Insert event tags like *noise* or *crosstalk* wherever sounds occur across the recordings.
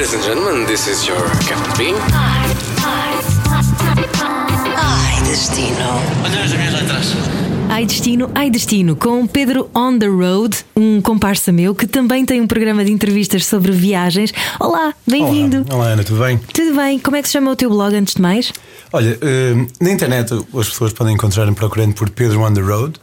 Ladies and gentlemen, this is your Captain Bean. Ai, destino. Olha as minhas letras. Ai Destino, Ai Destino, com Pedro On the Road, um comparsa meu que também tem um programa de entrevistas sobre viagens. Olá, bem-vindo. Olá, Olá, Ana, tudo bem? Tudo bem? Como é que se chama o teu blog antes de mais? Olha, eh, na internet as pessoas podem encontrar-me procurando por Pedro on the Road.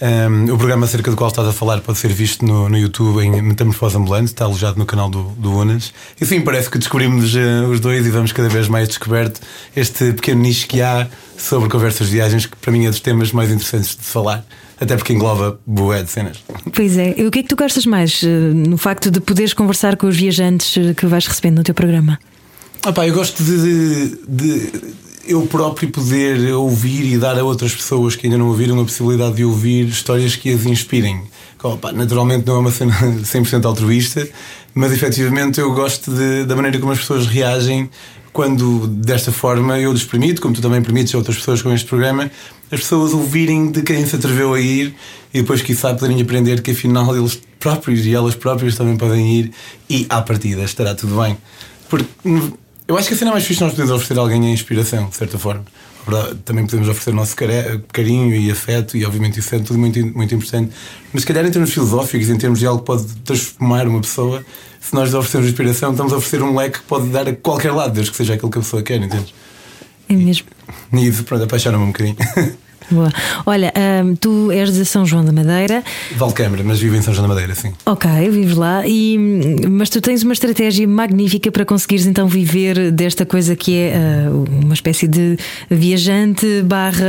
Um, o programa acerca do qual estás a falar pode ser visto no, no YouTube em Metamorfose Ambulante, está alojado no canal do, do Unas. E sim, parece que descobrimos uh, os dois e vamos cada vez mais descoberto este pequeno nicho que há sobre conversas de viagens, que para mim é dos temas mais interessantes de falar, até porque engloba boé de cenas. Pois é, e o que é que tu gostas mais uh, no facto de poderes conversar com os viajantes uh, que vais recebendo no teu programa? Ah, pá, eu gosto de, de, de eu próprio poder ouvir e dar a outras pessoas que ainda não ouviram a possibilidade de ouvir histórias que as inspirem. Naturalmente não é uma cena *laughs* 100% altruísta, mas efetivamente eu gosto de, da maneira como as pessoas reagem quando desta forma eu lhes permito, como tu também permites a outras pessoas com este programa, as pessoas ouvirem de quem se atreveu a ir e depois, quiçá, poderem aprender que afinal eles próprios e elas próprias também podem ir e à partida estará tudo bem. Porque eu acho que a cena mais fixe nós podemos oferecer a alguém a inspiração, de certa forma. Também podemos oferecer o nosso carinho e afeto, e obviamente isso é tudo muito, muito importante. Mas se calhar em termos filosóficos, em termos de algo que pode transformar uma pessoa, se nós oferecemos inspiração, estamos a oferecer um leque que pode dar a qualquer lado, desde que seja aquilo que a pessoa quer, entende? É mesmo. E isso, pronto, apaixona-me um bocadinho. *laughs* Boa. Olha, hum, tu és de São João da Madeira. Valcâmara, mas vivo em São João da Madeira, sim. Ok, vives lá. E, mas tu tens uma estratégia magnífica para conseguires então viver desta coisa que é uh, uma espécie de viajante barra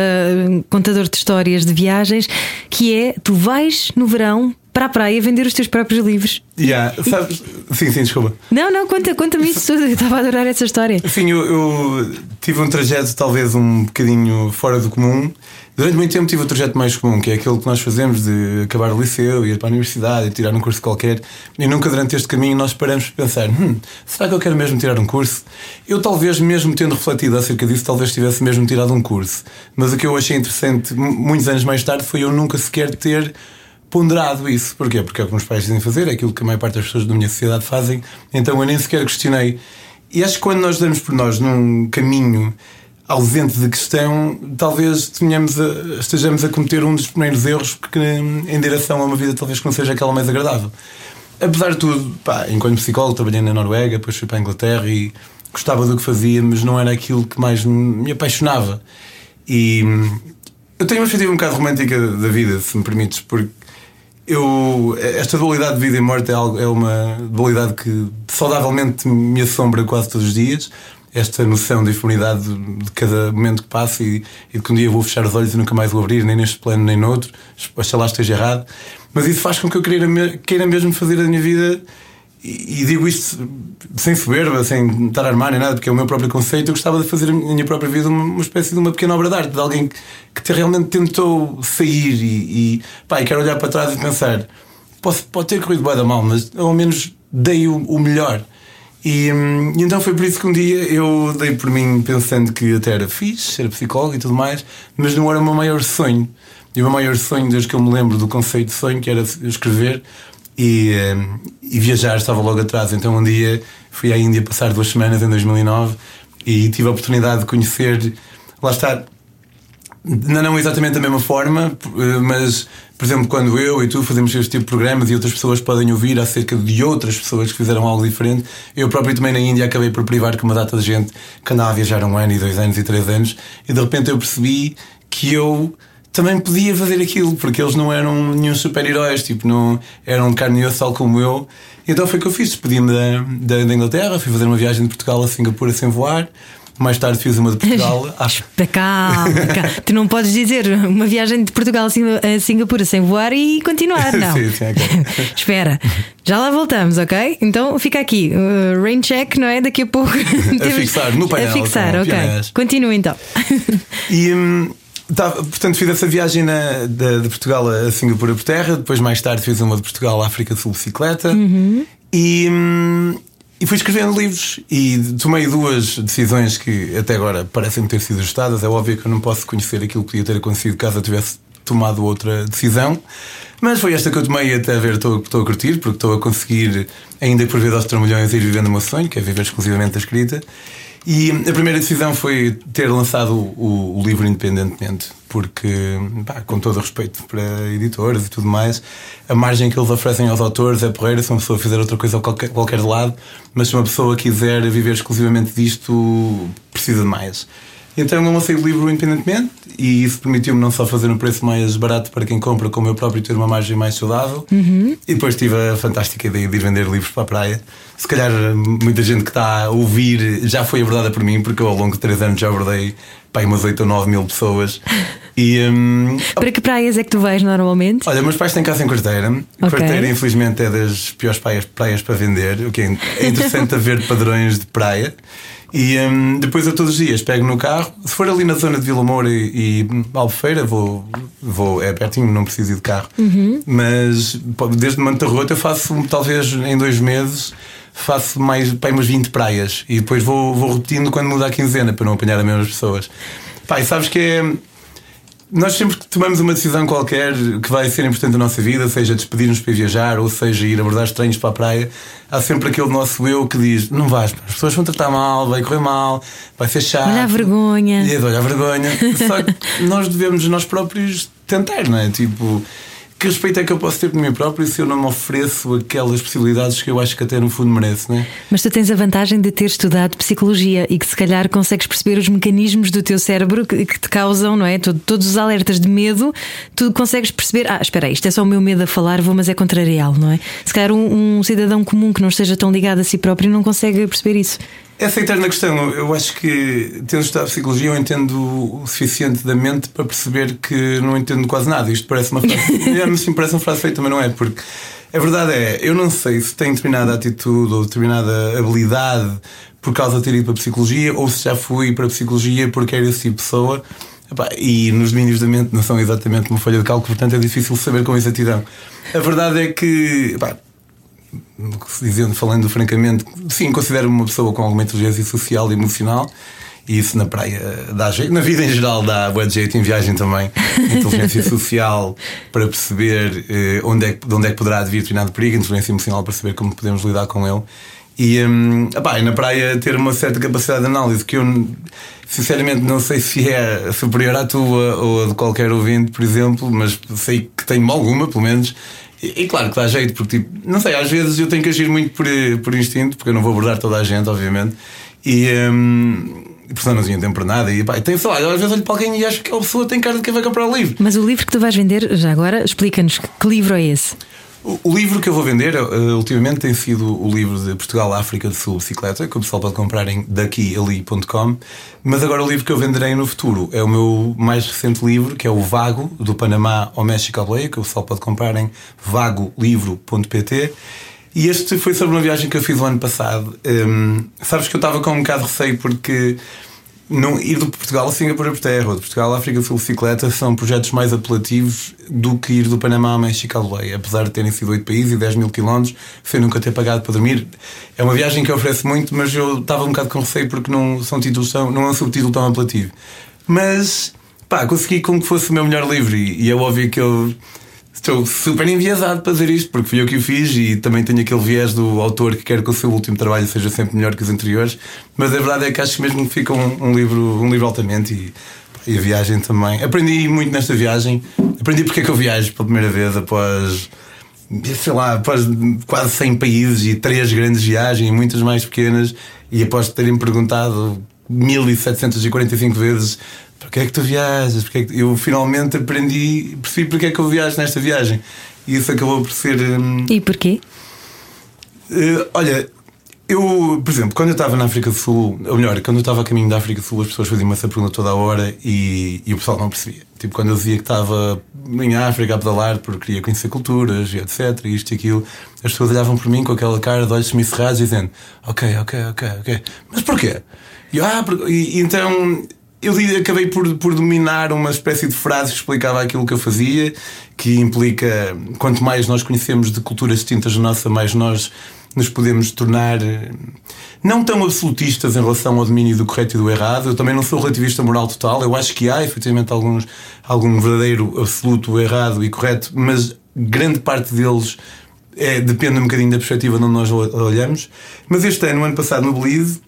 contador de histórias de viagens, que é tu vais no verão para a praia vender os teus próprios livros. Yeah, sabes? Sim, sim, desculpa. Não, não, conta-me conta isso tudo. Eu estava a adorar essa história. Sim, eu, eu, tive um trajeto talvez um bocadinho fora do comum. Durante muito tempo tive o trajeto mais comum, que é aquele que nós fazemos de acabar o liceu, ir para a universidade, tirar um curso qualquer. E nunca durante este caminho nós paramos para pensar: hum, será que eu quero mesmo tirar um curso? Eu, talvez, mesmo tendo refletido acerca disso, talvez tivesse mesmo tirado um curso. Mas o que eu achei interessante, muitos anos mais tarde, foi eu nunca sequer ter ponderado isso. Porquê? Porque é o que os pais dizem fazer, é aquilo que a maior parte das pessoas da minha sociedade fazem, então eu nem sequer questionei. E acho que quando nós damos por nós num caminho ausente de questão, talvez tenhamos a, estejamos a cometer um dos primeiros erros que, em direção a uma vida talvez que não seja aquela mais agradável. Apesar de tudo, pá, enquanto psicólogo trabalhei na Noruega, depois fui para a Inglaterra e gostava do que fazia, mas não era aquilo que mais me apaixonava. E eu tenho uma perspectiva um bocado romântica da vida, se me permites, porque eu, esta dualidade de vida e morte é, algo, é uma dualidade que saudavelmente me assombra quase todos os dias. Esta noção de efemeridade de cada momento que passa e, de que um dia vou fechar os olhos e nunca mais vou abrir, nem neste plano nem noutro, lá esteja errado. Mas isso faz com que eu queira, queira mesmo fazer a minha vida e, digo isto sem soberba, sem estar a armar nem nada, porque é o meu próprio conceito. Eu gostava de fazer a minha própria vida uma, uma espécie de uma pequena obra de arte, de alguém que, que realmente tentou sair e, e, pá, e quero olhar para trás e pensar: pode, pode ter corrido bem da mal, mas ao menos dei o, o melhor. E, hum, e, então foi por isso que um dia eu dei por mim pensando que até era fixe, ser psicólogo e tudo mais, mas não era o meu maior sonho. E o meu maior sonho, desde que eu me lembro do conceito de sonho, que era escrever, e, e, viajar estava logo atrás. Então um dia fui à Índia passar duas semanas em 2009 e tive a oportunidade de conhecer, lá está, não exatamente da mesma forma, mas por exemplo, quando eu e tu fazemos este tipo de programas e outras pessoas podem ouvir acerca de outras pessoas que fizeram algo diferente, eu próprio também na Índia acabei por privar com uma data de gente que andava a viajar um ano e dois anos e três anos e de repente eu percebi que eu também podia fazer aquilo, porque eles não eram nenhum super-heróis, tipo, não eram carne e osso como eu. Então foi o que eu fiz. Despedi-me da, da, da, Inglaterra, fui fazer uma viagem de Portugal a Singapura sem voar. Mais tarde fiz uma de Portugal. Acho. Calma, calma. tu não podes dizer uma viagem de Portugal a Singapura sem voar e continuar, *laughs* não. sim, sim, okay. *laughs* Espera, já lá voltamos, ok? Então fica aqui, uh, rain check, não é? Daqui a pouco. *laughs* a fixar no painel. A fixar, ok. Continua então. E. Hum, Tá, portanto, fiz essa viagem na, de, de, Portugal a Singapura por terra. Depois, mais tarde, fiz uma de Portugal à África Sul bicicleta. Uhum. E, hum, e fui escrevendo livros. E tomei duas decisões que até agora parecem ter sido ajustadas. É óbvio que eu não posso conhecer aquilo que podia ter acontecido caso eu tivesse tomado outra decisão. Mas foi esta que eu tomei até a ver, estou, estou a curtir, porque estou a conseguir, ainda por ver aos trambolhões, ir vivendo o meu sonho, que é viver exclusivamente da escrita. E a primeira decisão foi ter lançado o, o livro independentemente, porque, pá, com todo o respeito para editores e tudo mais, a margem que eles oferecem aos autores é porreira se uma pessoa fizer outra coisa qualquer, qualquer de lado, mas se uma pessoa quiser viver exclusivamente disto, precisa de mais. Então eu lancei o livro independentemente e isso permitiu-me não só fazer um preço mais barato para quem compra, como eu próprio ter uma margem mais saudável. Uhum. E depois tive a fantástica ideia de ir vender livros para a praia. Se calhar muita gente que está a ouvir já foi abordada por mim, porque eu ao longo de 3 anos já abordei pai, umas 8 ou 9 mil pessoas. *laughs* E, um, Para que praias é que tu vais normalmente? Olha, meus pais têm casa em Quarteira. Ok. Quarteira, infelizmente, é das piores praias, praias para vender, o que é interessante haver padrões de praia. E hum, depois eu todos os dias pego no carro. Se for ali na zona de Vila Moura e, e Albufeira, vou, vou, é pertinho, não preciso ir de carro. Mas pô, desde Mantarrota eu faço talvez em dois meses. Faço mais pá, umas 20 praias e depois vou, vou repetindo quando muda a quinzena para não apanhar as mesmas pessoas. Pá, e sabes que é. Nós sempre que tomamos uma decisão qualquer que vai ser importante na nossa vida, seja despedir-nos para viajar ou seja ir abordar estranhos para a praia, há sempre aquele nosso eu que diz: não vais, as pessoas vão tratar mal, vai correr mal, vai ser chato. Olha a vergonha. E é de olhar a vergonha. Só que nós devemos nós próprios tentar, não é? Tipo, que respeito é que eu posso ter por mim próprio se eu não me ofereço aquelas possibilidades que eu acho que até no fundo mereço, não é? Mas tu tens a vantagem de ter estudado psicologia e que se calhar consegues perceber os mecanismos do teu cérebro que, que te causam, não é? Todo- todos os alertas de medo, tu consegues perceber, ah, espera aí, isto é só o meu medo a falar, vou, mas é contrariá-lo, não é? Se calhar um, um cidadão comum que não esteja tão ligado a si próprio não consegue perceber isso. Essa é eterna questão. Eu acho que, tendo estudado psicologia, eu entendo o suficiente da mente para perceber que não entendo quase nada. Isto parece uma frase. *laughs* é, sim, parece uma frase feita, mas não é. Porque a verdade é, eu não sei se tenho determinada atitude ou determinada habilidade por causa de ter ido para a psicologia ou se já fui para a psicologia porque era esse tipo de pessoa. E nos domínios da mente não são exatamente uma folha de cálculo, portanto é difícil saber com exatidão. A verdade é que, epá, dizendo, falando francamente, sim, considero-me uma pessoa com alguma inteligência social e emocional. E isso na praia dá jeito, na vida em geral dá de jeito, em viagem também. *laughs* Inteligência social para perceber eh, onde é, que- de onde é que poderá vir determinado perigo, inteligência emocional para saber como podemos lidar com ele. E, epá, e na praia ter uma certa capacidade de análise que eu sinceramente não sei se é superior à tua ou a de qualquer ouvinte, por exemplo, mas sei que tenho alguma, pelo menos. E, e claro que dá jeito, porque tipo, não sei, às vezes eu tenho que agir muito por, por instinto, porque eu não vou abordar toda a gente, obviamente. E hum, portanto não tinha tempo para nada. E pá, tem, sei lá, às vezes olho para alguém e acho que aquela pessoa tem cara de quem vai comprar o livro. Mas o livro que tu vais vender, já agora, explica-nos que livro é esse? O, livro que eu vou vender, eh, ultimamente, tem sido o livro de Portugal, África do Sul, Bicicleta, que o pessoal pode comprar em daquiali.com. Mas agora o livro que eu venderei no futuro é o meu mais recente livro, que é o Vago, do Panamá ao México à Boleia, que o pessoal pode comprar em vagolivro.pt. E este foi sobre uma viagem que eu fiz o ano passado. Hum, sabes que eu estava com um bocado de receio porque não, ir de Portugal a Singapura por terra ou de Portugal à África do Sul bicicleta são projetos mais apelativos do que ir do Panamá a México à Boleia. Apesar de terem sido 8 países e 10 mil quilómetros, sem nunca ter pagado para dormir. É uma viagem que oferece muito, mas eu estava um bocado com receio porque não são títulos tão, não é um subtítulo tão apelativo. Mas pá, consegui como que fosse o meu melhor livro e, e é óbvio que eu Estou super enviesado para dizer isto, porque fui eu que o fiz e também tenho aquele viés do autor que quer que o seu último trabalho seja sempre melhor que os anteriores. Mas a verdade é que acho mesmo que fica um, um livro, um livro altamente e, e a viagem também. Aprendi muito nesta viagem. Aprendi porque é que eu viajo pela primeira vez após, sei lá, após quase 100 países e três grandes viagens e muitas mais pequenas. E após terem perguntado 1745 vezes porque é que tu viajas? Porque é que... Eu finalmente aprendi, percebi porque é que eu viajo nesta viagem. E isso acabou por ser. hum, E porquê? eh, olha, eu, por exemplo, quando eu estava na África do Sul, ou melhor, quando eu estava a caminho da África do Sul, as pessoas faziam-me essa pergunta toda a hora e, e o pessoal não percebia. Tipo, quando eu dizia que estava em África a pedalar porque queria conhecer culturas e etc, isto e aquilo, as pessoas olhavam por mim com aquela cara de olhos semicerrados dizendo: Ok, ok, ok, ok, mas porquê? E, ah, porque... e então eu acabei por, por dominar uma espécie de frase que explicava aquilo que eu fazia, que implica quanto mais nós conhecemos de culturas distintas da nossa, mais nós nos podemos tornar eh, não tão absolutistas em relação ao domínio do correto e do errado. Eu também não sou relativista moral total. Eu acho que há efetivamente alguns, algum verdadeiro absoluto, errado e correto, mas grande parte deles é, depende um bocadinho da perspectiva de onde nós olhamos. Mas este ano, ano passado, no Belize,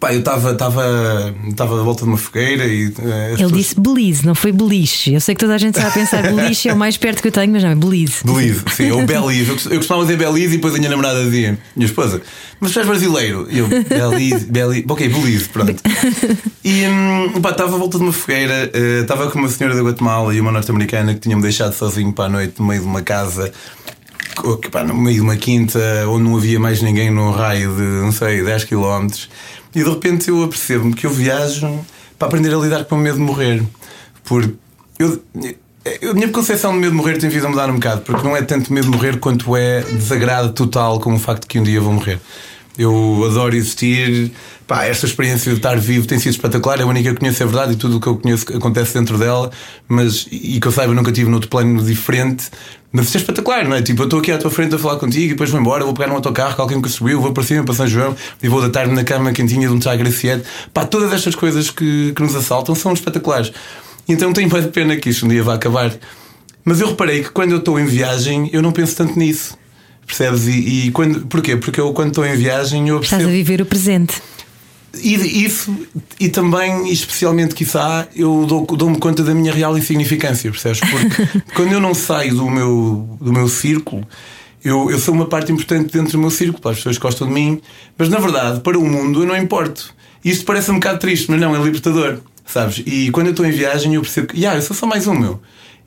Pá, eu estava à volta de uma fogueira e. Uh, Ele pessoas... disse Belize, não foi beliche. Eu sei que toda a gente está a pensar *laughs* beliche é o mais perto que eu tenho, mas não, é Belize. Belize, sim, ou *laughs* Belize. Eu, costumava dizer Belize e depois a minha namorada dizia, minha esposa, mas tu és brasileiro. E eu, Belize, Belize. Ok, Belize, pronto. E pá, estava à volta de uma fogueira, estava com uma senhora da Guatemala e uma norte-americana que tinham-me deixado sozinho para a noite no meio de uma casa no meio de uma quinta onde não havia mais ninguém num raio de, não sei, 10 km. E de repente eu apercebo-me que eu viajo para aprender a lidar com o medo de morrer. Porque eu, a minha concepção de medo de morrer tem vindo a mudar um bocado, porque não é tanto medo de morrer quanto é desagrado total com o facto de que um dia vou morrer. Eu adoro existir. Pá, esta experiência de estar vivo tem sido espetacular. É a única que conheço, é verdade, e tudo o que eu conheço acontece dentro dela. Mas, e que eu saiba, nunca tive noutro plano diferente. Mas isto é espetacular, não é? Tipo, eu estou aqui à tua frente a falar contigo e depois vou embora, vou pegar no autocarro que alguém me subiu, vou para cima para São João e vou deitar-me na cama quentinha de um chá graciete. Pá, todas estas coisas que, que nos assaltam são espetaculares. Então tenho mais pena que isto um dia vá acabar. Mas eu reparei que quando eu estou em viagem, eu não penso tanto nisso. Percebes? E, e quando, porquê? Porque eu, quando estou em viagem, eu percebo. Estás a viver o presente. E isso, e também, especialmente, quiçá, eu dou-me dou conta da minha real insignificância, percebes? Porque *laughs* quando eu não saio do meu, do meu círculo, eu, eu sou uma parte importante dentro do meu círculo, as pessoas gostam de mim, mas na verdade, para o mundo, eu não importo. Isto parece um bocado triste, mas não, é libertador, sabes? E quando eu estou em viagem, eu percebo que, yeah, eu sou só mais um meu.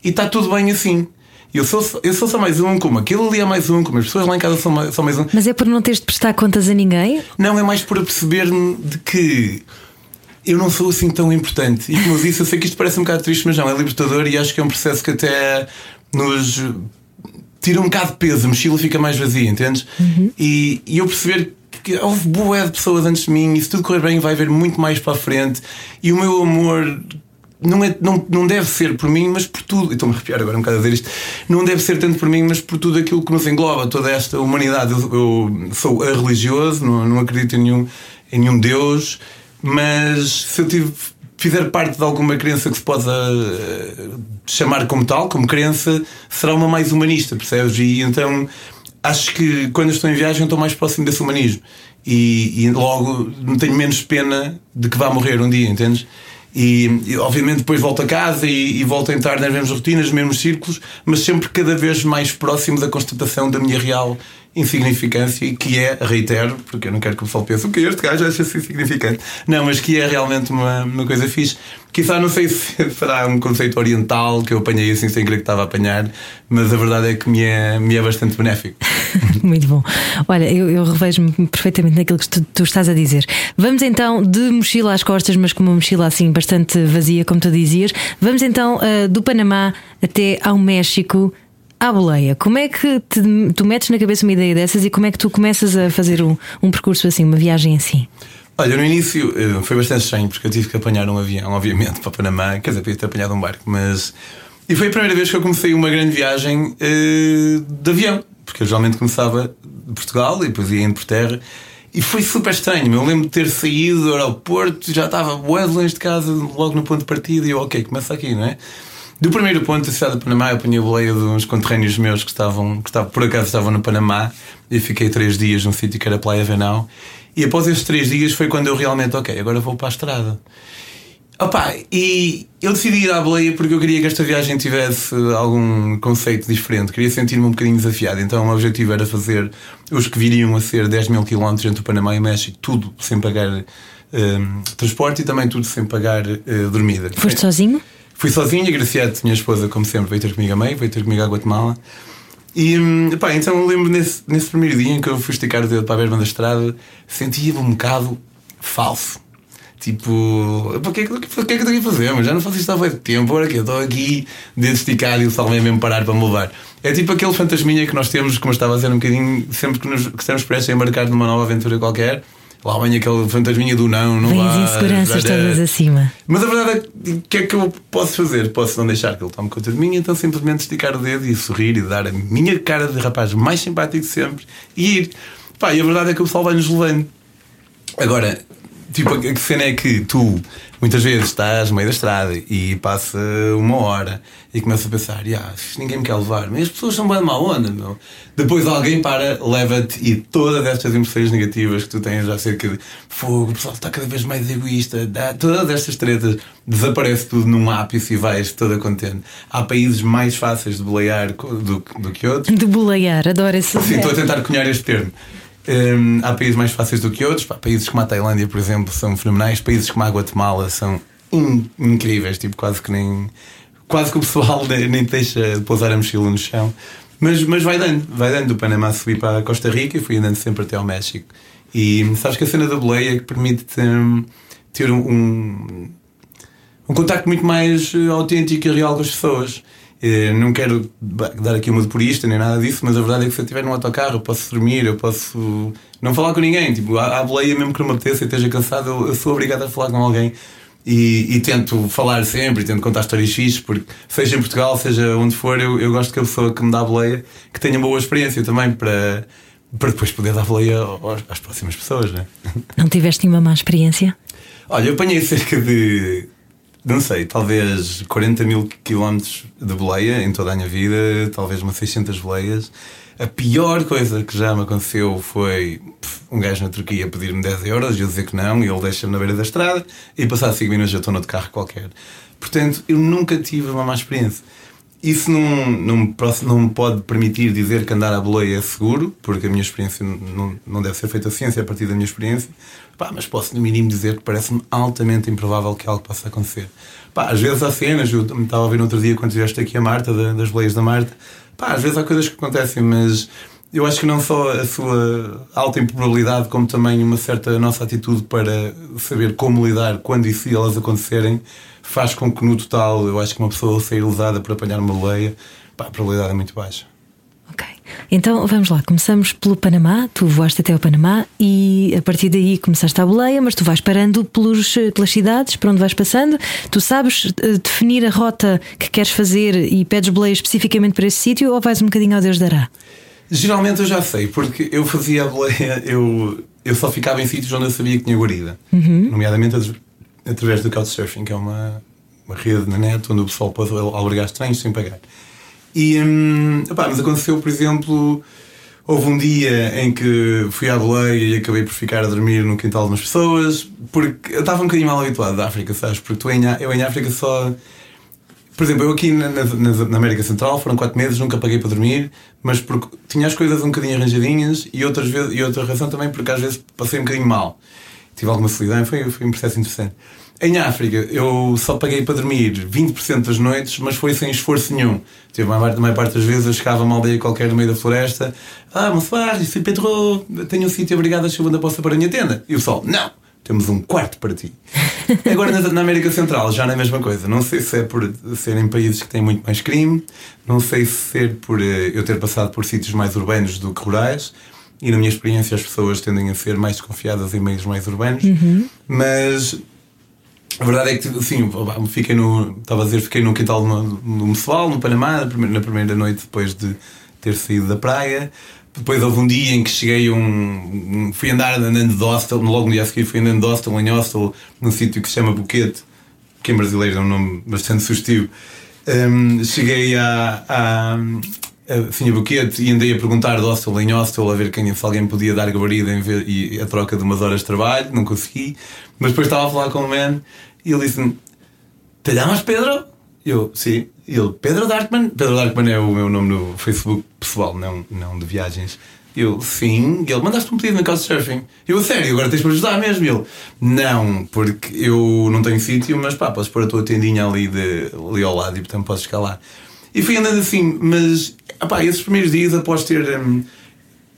E está tudo bem assim. Eu sou, eu sou só mais um, como aquele ali é mais um, como as pessoas lá em casa são mais, são mais um. Mas é por não teres de prestar contas a ninguém? Não, é mais por perceber-me de que eu não sou assim tão importante. E como eu disse, eu sei que isto parece um bocado triste, mas não, é libertador e acho que é um processo que até nos tira um bocado de peso, a mochila fica mais vazia, entendes? Uhum. E, e eu perceber que houve boa de pessoas antes de mim e se tudo correr bem vai haver muito mais para a frente e o meu amor não, é, não, não deve ser por mim, mas por tudo. Estou-me a arrepiar agora um bocado a dizer isto. Não deve ser tanto por mim, mas por tudo aquilo que nos engloba, toda esta humanidade. Eu, eu sou religioso, não, não acredito em nenhum, em nenhum Deus, mas se eu tive, fizer parte de alguma crença que se possa uh, chamar como tal, como crença, será uma mais humanista, percebes? E então acho que quando estou em viagem estou mais próximo desse humanismo. E, e logo tenho menos pena de que vá morrer um dia, entendes? E, e, obviamente depois volto a casa e, e volto a entrar nas mesmas rotinas, nos mesmos círculos, mas sempre cada vez mais próximo da constatação da minha real insignificância, que é, reitero, porque eu não quero que o pessoal pense o que este gajo acha insignificante. Não, mas que é realmente uma, uma coisa fixe. Quizá não sei *laughs* se será um conceito oriental que eu apanhei assim sem querer que estava a apanhar, mas a verdade é que me é, me é bastante benéfico. *laughs* Muito bom. Olha, eu, eu revejo-me perfeitamente naquilo que tu, tu, estás a dizer. Vamos então de mochila às costas, mas com uma mochila assim bastante vazia, como tu dizias. Vamos então uh, do Panamá até ao México à boleia. Como é que te, tu metes na cabeça uma ideia dessas e como é que tu começas a fazer um, um percurso assim, uma viagem assim? Olha, no início eh, foi bastante estranho porque eu tive que apanhar um avião, *laughs* obviamente, para Panamá. Quer dizer, podia ter apanhado um barco, mas. E foi a primeira vez que eu comecei uma grande viagem uh, de avião, porque eu geralmente começava de Portugal e depois ia indo por terra. E foi super estranho. Eu lembro de ter saído do aeroporto, já estava bué longe de casa, logo no ponto de partida, e eu, ok, começa aqui, não é? Do primeiro ponto da cidade de Panamá, eu apanhei a boleia de uns conterrâneos meus que estavam, que estavam, por acaso estavam no Panamá e fiquei três dias num sítio que era Playa Venal. E após esses três dias foi quando eu realmente, ok, agora vou para a estrada. Opa, e eu decidi ir à boleia porque eu queria que esta viagem tivesse algum conceito diferente, queria sentir-me um bocadinho desafiado. Então o objetivo era fazer os que viriam a ser 10 mil quilómetros entre o Panamá e o México, tudo sem pagar um, transporte e também tudo sem pagar uh, dormida. Foste sozinho? Fui sozinho, agraciado, minha esposa, como sempre, veio ter comigo a meio, veio ter comigo a Guatemala. E hum, pá, então eu lembro nesse, nesse primeiro dia em que eu fui esticar o dedo para a berma da estrada, sentia-me um bocado falso. Tipo, para que, é que, que é que eu tenho a fazer? Mas já não faço isto há muito tempo, agora que eu estou aqui, dedo esticado e o vem mesmo parar para me levar. É tipo aquele fantasminha que nós temos, como eu estava a dizer um bocadinho, sempre que, nos, que estamos prestes a embarcar numa nova aventura qualquer, Lá vem aquele fantasminha do não, não Vem as inseguranças todas acima. Mas a verdade é que o que é que eu posso fazer? Posso não deixar que ele tome conta de mim, então simplesmente esticar o dedo e sorrir e dar a minha cara de rapaz mais simpático de sempre e ir. Pá, e a verdade é que o pessoal vai nos levando. Agora, tipo, a cena é que tu muitas vezes estás no meio da estrada e passa uma hora e começas a pensar, yeah, ninguém me quer levar, mas as pessoas são bem de má onda, meu. Depois alguém para, leva-te e todas estas emoções negativas que tu tens acerca de fogo, o pessoal está cada vez mais egoísta, dá, todas estas tretas, desaparece tudo num ápice e vais toda contente. Há países mais fáceis de bolear do, do que outros. De bolear, adoro esse Sim, estou a tentar cunhar este termo. Um, há países mais fáceis do que outros. Pá, países como a Tailândia, por exemplo, são fenomenais. Países como a Guatemala são in incríveis. Tipo, quase que nem. Quase que o pessoal *laughs* nem deixa de pousar a mochila no chão. Mas, mas vai dando, vai dando. Do Panamá subi para a Costa Rica e fui andando sempre até ao México. E sabes que a cena da boleia que permite-te um, ter um, um, um contacto muito mais eh, autêntico e real com as pessoas. Eh, não quero dar aqui uma de purista nem nada disso, mas a verdade é que se eu estiver num autocarro, eu posso dormir, eu posso não falar com ninguém. Tipo, à boleia, mesmo que não me apeteça e esteja cansado, eu, eu, sou obrigado a falar com alguém e, e, tento falar sempre, tento contar histórias fixes, porque seja em Portugal, seja onde for, eu, eu gosto que a pessoa que me dá a boleia que tenha uma boa experiência também para, para depois poder dar boleia às próximas pessoas. Né? Não tiveste nenhuma má experiência? Olha, eu apanhei cerca de sei, talvez 40 mil quilómetros de boleia em toda a minha vida, talvez umas 600 boleias. A pior coisa que já me aconteceu foi um gajo na Turquia pedir-me 10 euros e eu dizer que não, e ele deixa-me na beira da estrada e passar 5 minutos já estou no carro qualquer. Portanto, eu nunca tive uma má experiência. Isso não, não, não me pode permitir dizer que andar à boleia é seguro, porque a minha experiência não, não deve ser feita a ciência a partir da minha experiência. Pá, mas posso no mínimo dizer que parece-me altamente improvável que algo possa acontecer. Pá, às vezes há cenas, eu estava a ver no outro dia quando tiveste aqui a Marta, das boleias da Marta. Pá, às vezes há coisas que acontecem, mas eu acho que não só a sua alta improbabilidade, como também uma certa nossa atitude para saber como lidar quando e se elas acontecerem faz com que no total eu acho que uma pessoa sair usada para apanhar uma boleia, pá, a probabilidade é muito baixa. Então vamos lá, começamos pelo Panamá, tu voaste até o Panamá e a partir daí começaste a boleia, mas tu vais parando pelos, pelas cidades, para onde vais passando, tu sabes uh, definir a rota que queres fazer e pedes boleia especificamente para esse sítio ou vais um bocadinho ao Deus dará? Geralmente eu já sei, porque eu fazia a boleia, eu, eu só ficava em sítios onde eu sabia que tinha guarida, uhum. nomeadamente através do Couchsurfing, que é uma, uma rede na net onde o pessoal pode albergar estranhos sem pagar. E, hum, mas aconteceu, por exemplo, houve um dia em que fui à boleia e acabei por ficar a dormir no quintal de umas pessoas, porque eu estava um bocadinho mal habituado da África, sabes? Porque tu em, eu em África só. Por exemplo, eu aqui na, na, na, América Central foram 4 meses, nunca paguei para dormir, mas porque tinha as coisas um bocadinho arranjadinhas e, outras vezes, e outra razão também porque às vezes passei um bocadinho mal tive alguma solidão, foi, foi um processo interessante. Em África, eu só paguei para dormir 20% das noites, mas foi sem esforço nenhum. Tive a maior, a maior parte das vezes eu chegava a uma aldeia qualquer no meio da floresta. Ah, bonsoir, je suis Pedro, tenho um sítio obrigado a onde possa para a minha tenda. E o sol, não, temos um quarto para ti. *laughs* Agora na, América Central já não é a mesma coisa. Não sei se é por serem países que têm muito mais crime, não sei se ser por eh, eu ter passado por sítios mais urbanos do que rurais e na minha experiência as pessoas tendem a ser mais desconfiadas em meios mais urbanos, uhum. mas a verdade é que assim, fiquei no. Estava a dizer, fiquei no quintal no Mossoal, no Panamá, na primeira noite depois de ter saído da praia. Depois houve um dia em que cheguei um, fui andar andando de hostel, logo no dia a seguir fui andando de hostel em hostel, num sítio que se chama Buquete, que em brasileiro é um nome bastante sugestivo. Um, cheguei a, assim a buquete e andei a perguntar de hostel em hostel a ver quem, se alguém podia dar gabarito em ver, e a troca de umas horas de trabalho, não consegui. Mas depois estava a falar com o man e ele disse-me: Te llamas Pedro? Eu, sim. E ele, Pedro Darkman? Pedro Darkman é o meu nome no Facebook pessoal, não, não de viagens. Eu, sim. E ele, mandaste um pedido na Couchsurfing. Eu, sério, agora tens para ajudar mesmo. Ele, não, porque eu não tenho sítio, mas pá, podes pôr a tua tendinha ali, de, ali ao lado e portanto podes lá. E fui andando assim, mas epá, esses primeiros dias, após ter um,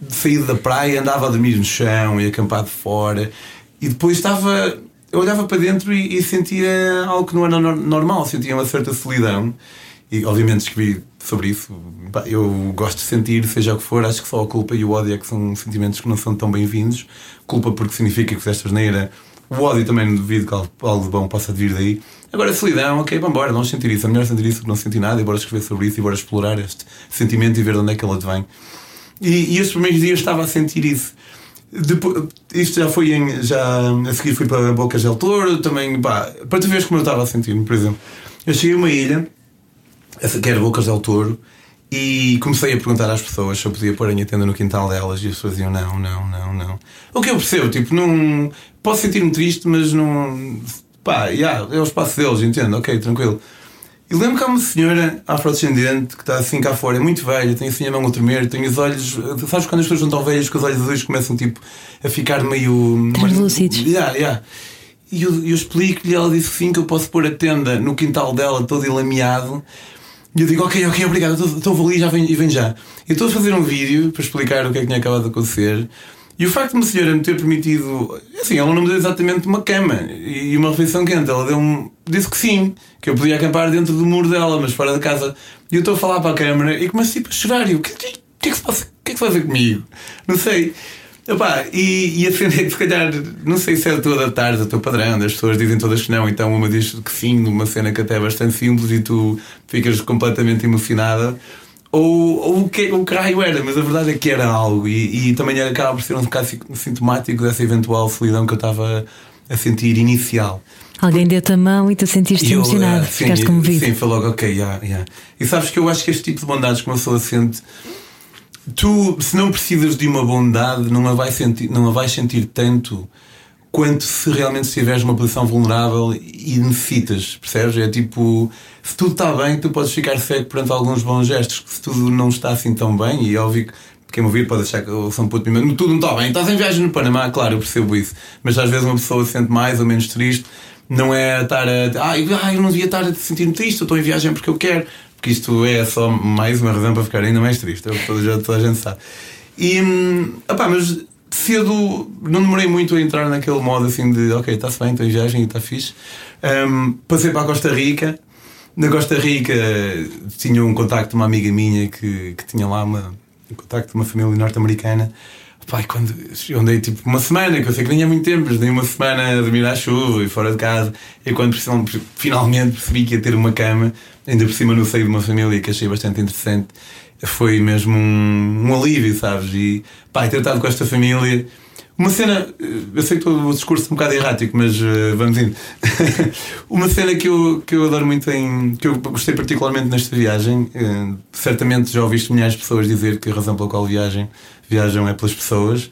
saído da praia, andava a dormir no chão e acampado fora, e depois estava. Eu olhava para dentro e, e sentia algo que não era normal, sentia uma certa solidão. E obviamente escrevi sobre isso. Eu gosto de sentir, seja o que for, acho que só a culpa e o ódio é que são sentimentos que não são tão bem-vindos. Culpa porque significa que fizeste asneira. O ódio também não duvido que algo de bom possa vir daí. Agora, a solidão, ok, vamos embora, vamos sentir isso. É melhor sentir isso do que não sentir nada e bora escrever sobre isso e bora explorar este sentimento e ver de onde é que ele vem. E, e estes primeiros dias estava a sentir isso. Depois, isto já foi em. Já, a seguir fui para Bocas del Toro, também, pá, para tu veres como eu estava a sentir-me, por exemplo. Eu cheguei a uma ilha, que era Bocas del Toro, e comecei a perguntar às pessoas se eu podia pôr a minha tenda no quintal delas, e as pessoas diziam não, não, não, não. O que eu percebo, tipo, não. Posso sentir-me triste, mas não. Pá, yeah, é o espaço deles, entendo, ok, tranquilo. E lembro que há uma senhora afrodescendente que está assim cá fora, é muito velha, tem assim a mão a tremer, tem os olhos. Sabes quando as pessoas não estão velhas, que os olhos azuis começam tipo a ficar meio. Translúcidos. Yeah, yeah. E eu, eu explico-lhe, ela disse sim, que eu posso pôr a tenda no quintal dela todo ilameado. E eu digo, ok, ok, obrigado, estou- estou ali já vem, e vem já. Eu estou a fazer um vídeo para explicar o que é que tinha acabado de acontecer. E o facto de uma senhora me ter permitido. Assim, ela não me deu exatamente uma cama e uma refeição quente. Ela deu disse que sim, que eu podia acampar dentro do muro dela, mas fora da casa. E eu estou a falar para a câmara e começo tipo a chorar. E o que, que, é que se passa? O que é que comigo? Não sei. E, e a cena é que se calhar, não sei se é a tarde, o teu padrão, as pessoas dizem todas que não, então uma diz que sim, numa cena que até é bastante simples e tu ficas completamente emocionada. Ou, ou o, que, o que raio era, mas a verdade é que era algo e, e também acaba por ser um bocado sintomático dessa eventual solidão que eu estava a sentir inicial. Alguém deu-te a mão e tu sentiste emocionado, eh, sim, ficaste comovido. Sim, foi logo, ok, yeah, yeah. E sabes que eu acho que este tipo de bondades que uma pessoa sente, tu, se não precisas de uma bondade, não a, vai sentir, não a vais sentir tanto quanto se realmente estiveres numa posição vulnerável e necessitas, percebes? É tipo, se tudo está bem, tu podes ficar cego perante alguns bons gestos, se tudo não está assim tão bem, e é óbvio que quem me ouvir pode achar que eu sou um puto mimado, tudo não está bem, estás em viagem no Panamá, claro, eu percebo isso, mas às vezes uma pessoa se sente mais ou menos triste, não é estar a. Ai eu não devia estar a sentir-me triste, eu estou em viagem porque eu quero, porque isto é só mais uma razão para ficar ainda mais triste, é o que toda, toda a gente sabe. E, hum, opá, mas cedo não demorei muito a entrar naquele modo assim de ok, está-se bem, estou em viagem e está fixe. Um, passei para a Costa Rica. Na Costa Rica tinha um contacto de uma amiga minha que, que tinha lá uma, um contacto de uma família norte-americana. Pai, quando eu andei tipo uma semana, que eu sei que nem é muito tempo, mas dei uma semana a dormir à chuva e fora de casa. E quando finalmente percebi que ia ter uma cama, ainda por cima no seio de uma família que achei bastante interessante, foi mesmo um, um alívio, sabes? E pá, ter estado com esta família. Uma cena, eu sei que o discurso é um bocado errático, mas uh, vamos indo. *laughs* uma cena que eu, que eu adoro muito em. que eu gostei particularmente nesta viagem. Uh, certamente já ouviste milhares de pessoas dizer que a razão pela qual viajam, viajam é pelas pessoas.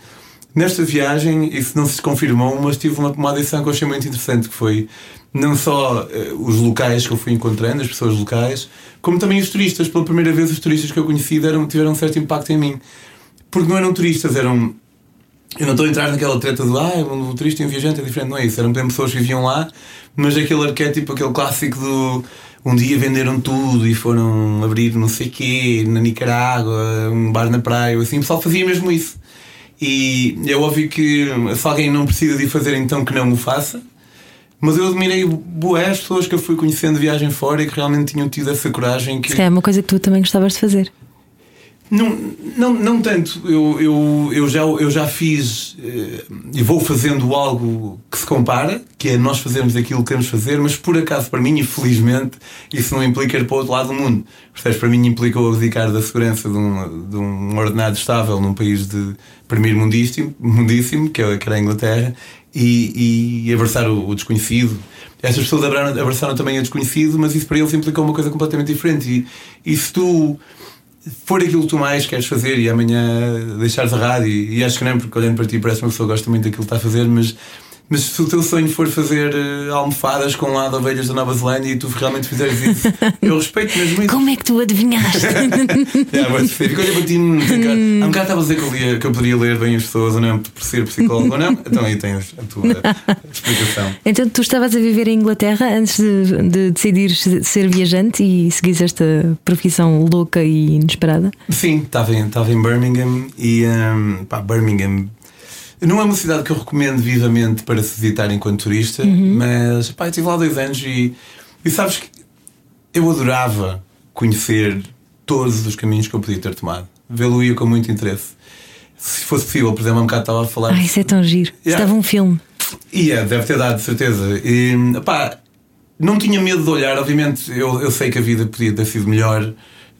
Nesta viagem, isso não se confirmou, mas tive uma, uma adição que eu achei muito interessante, que foi não só uh, os locais que eu fui encontrando, as pessoas locais, como também os turistas. Pela primeira vez, os turistas que eu conheci deram, tiveram um certo impacto em mim. Porque não eram turistas, eram. Eu não estou a entrar naquela treta do ah, um turista e um viajante é diferente, não é isso. Eram pessoas que viviam lá, mas aquele arquétipo, aquele clássico do um dia venderam tudo e foram abrir não sei quê, na Nicarágua, um bar na praia, assim, o pessoal fazia mesmo isso. E é óbvio que se alguém não precisa de fazer, então que não o faça. Mas eu admirei boas as pessoas que eu fui conhecendo de viagem fora e que realmente tinham tido essa coragem. Que... Se é uma coisa que tu também gostavas de fazer. Não, não, não tanto. Eu, eu, eu, já, eu já fiz eh, e vou fazendo algo que se compara, que é nós fazermos aquilo que queremos fazer, mas por acaso, para mim, infelizmente, isso não implica ir para o outro lado do mundo. Percebes? Para mim, implicou abdicar da segurança de um, de um ordenado estável num país de primeiro mundíssimo, mundíssimo que era a Inglaterra, e, e abraçar o, o desconhecido. Essas pessoas abraçaram, abraçaram também o desconhecido, mas isso para eles implicou uma coisa completamente diferente. E, e se tu for aquilo que tu mais queres fazer e amanhã deixares a rádio, e, acho que não, porque olhando para ti parece uma pessoa que gosta muito daquilo que está a fazer, mas, mas se o teu sonho for fazer uh, almofadas com lado ovelhas da Nova Zelândia e tu realmente fizeres isso, *laughs* eu respeito mesmo isso. Como é que tu adivinhaste? *laughs* é, mas específico. Olha para ti, há um bocado estava a dizer que eu, lia, que eu poderia ler bem as pessoas, ou não, por ser psicólogo ou não, então aí tens a tua *laughs* explicação. Então tu estavas a viver em Inglaterra antes de, de decidir ser viajante e seguires esta profissão louca e inesperada? Sim, estava em, estava em Birmingham e um, pá, Birmingham não é uma cidade que eu recomendo vivamente para se visitar enquanto turista, uhum. mas pá, eu estive lá dois anos e, e sabes que eu adorava conhecer todos os caminhos que eu podia ter tomado. Vê-lo ia com muito interesse. Se fosse possível, por exemplo, há um bocado estava a falar. Ah, isso é tão giro. Yeah. Estava um filme. E yeah, deve ter dado, de certeza. E, pá, não tinha medo de olhar, obviamente, eu, eu sei que a vida podia ter sido melhor